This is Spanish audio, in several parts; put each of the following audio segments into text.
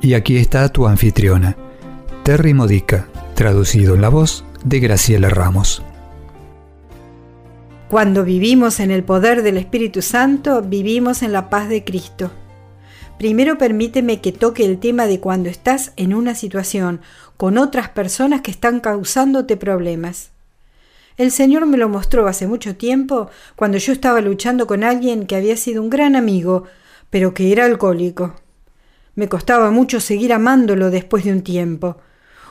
Y aquí está tu anfitriona, Terry Modica, traducido en la voz de Graciela Ramos. Cuando vivimos en el poder del Espíritu Santo, vivimos en la paz de Cristo. Primero permíteme que toque el tema de cuando estás en una situación con otras personas que están causándote problemas. El Señor me lo mostró hace mucho tiempo cuando yo estaba luchando con alguien que había sido un gran amigo, pero que era alcohólico. Me costaba mucho seguir amándolo después de un tiempo.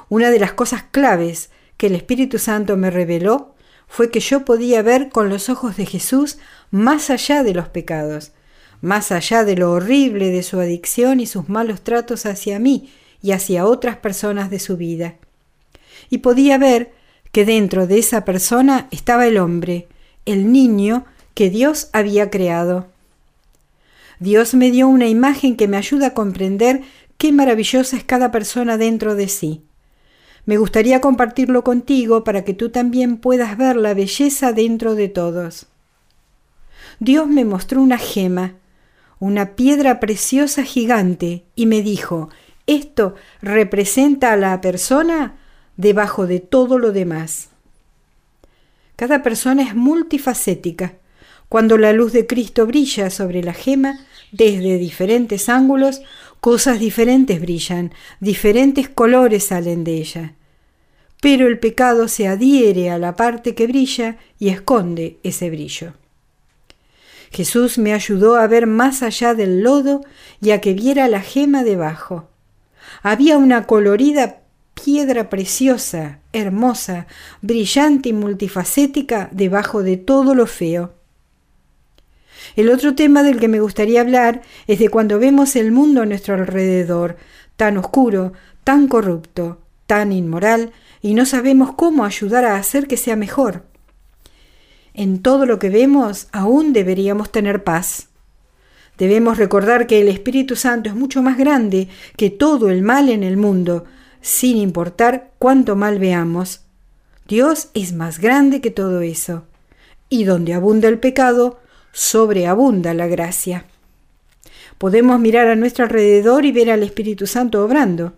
Una de las cosas claves que el Espíritu Santo me reveló fue que yo podía ver con los ojos de Jesús más allá de los pecados, más allá de lo horrible de su adicción y sus malos tratos hacia mí y hacia otras personas de su vida. Y podía ver que dentro de esa persona estaba el hombre, el niño que Dios había creado. Dios me dio una imagen que me ayuda a comprender qué maravillosa es cada persona dentro de sí. Me gustaría compartirlo contigo para que tú también puedas ver la belleza dentro de todos. Dios me mostró una gema, una piedra preciosa gigante, y me dijo, esto representa a la persona debajo de todo lo demás. Cada persona es multifacética. Cuando la luz de Cristo brilla sobre la gema, desde diferentes ángulos, cosas diferentes brillan, diferentes colores salen de ella. Pero el pecado se adhiere a la parte que brilla y esconde ese brillo. Jesús me ayudó a ver más allá del lodo y a que viera la gema debajo. Había una colorida piedra preciosa, hermosa, brillante y multifacética debajo de todo lo feo. El otro tema del que me gustaría hablar es de cuando vemos el mundo a nuestro alrededor, tan oscuro, tan corrupto, tan inmoral, y no sabemos cómo ayudar a hacer que sea mejor. En todo lo que vemos aún deberíamos tener paz. Debemos recordar que el Espíritu Santo es mucho más grande que todo el mal en el mundo, sin importar cuánto mal veamos. Dios es más grande que todo eso. Y donde abunda el pecado, sobreabunda la gracia. Podemos mirar a nuestro alrededor y ver al Espíritu Santo obrando.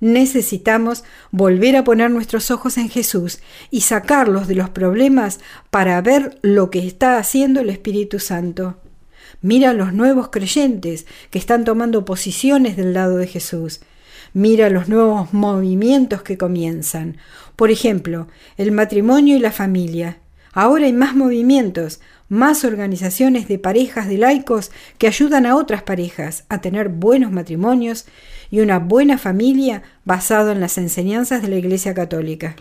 Necesitamos volver a poner nuestros ojos en Jesús y sacarlos de los problemas para ver lo que está haciendo el Espíritu Santo. Mira a los nuevos creyentes que están tomando posiciones del lado de Jesús. Mira los nuevos movimientos que comienzan. Por ejemplo, el matrimonio y la familia. Ahora hay más movimientos, más organizaciones de parejas de laicos que ayudan a otras parejas a tener buenos matrimonios y una buena familia basado en las enseñanzas de la Iglesia Católica.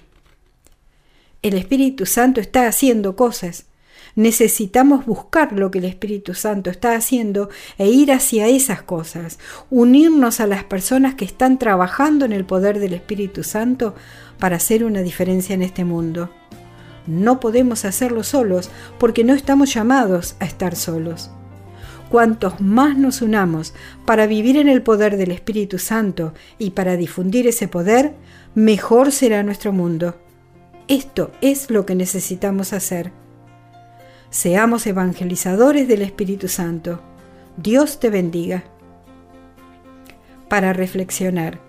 El Espíritu Santo está haciendo cosas Necesitamos buscar lo que el Espíritu Santo está haciendo e ir hacia esas cosas, unirnos a las personas que están trabajando en el poder del Espíritu Santo para hacer una diferencia en este mundo. No podemos hacerlo solos porque no estamos llamados a estar solos. Cuantos más nos unamos para vivir en el poder del Espíritu Santo y para difundir ese poder, mejor será nuestro mundo. Esto es lo que necesitamos hacer. Seamos evangelizadores del Espíritu Santo. Dios te bendiga. Para reflexionar,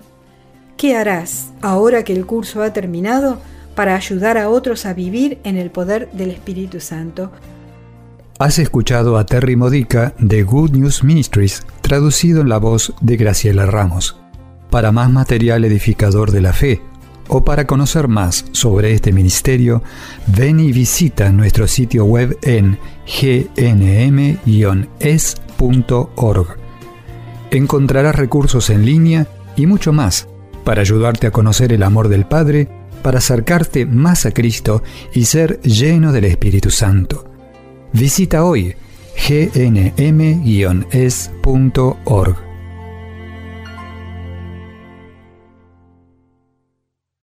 ¿qué harás ahora que el curso ha terminado para ayudar a otros a vivir en el poder del Espíritu Santo? Has escuchado a Terry Modica de Good News Ministries, traducido en la voz de Graciela Ramos. Para más material edificador de la fe, o para conocer más sobre este ministerio, ven y visita nuestro sitio web en gnm-es.org. Encontrarás recursos en línea y mucho más para ayudarte a conocer el amor del Padre, para acercarte más a Cristo y ser lleno del Espíritu Santo. Visita hoy gnm-es.org.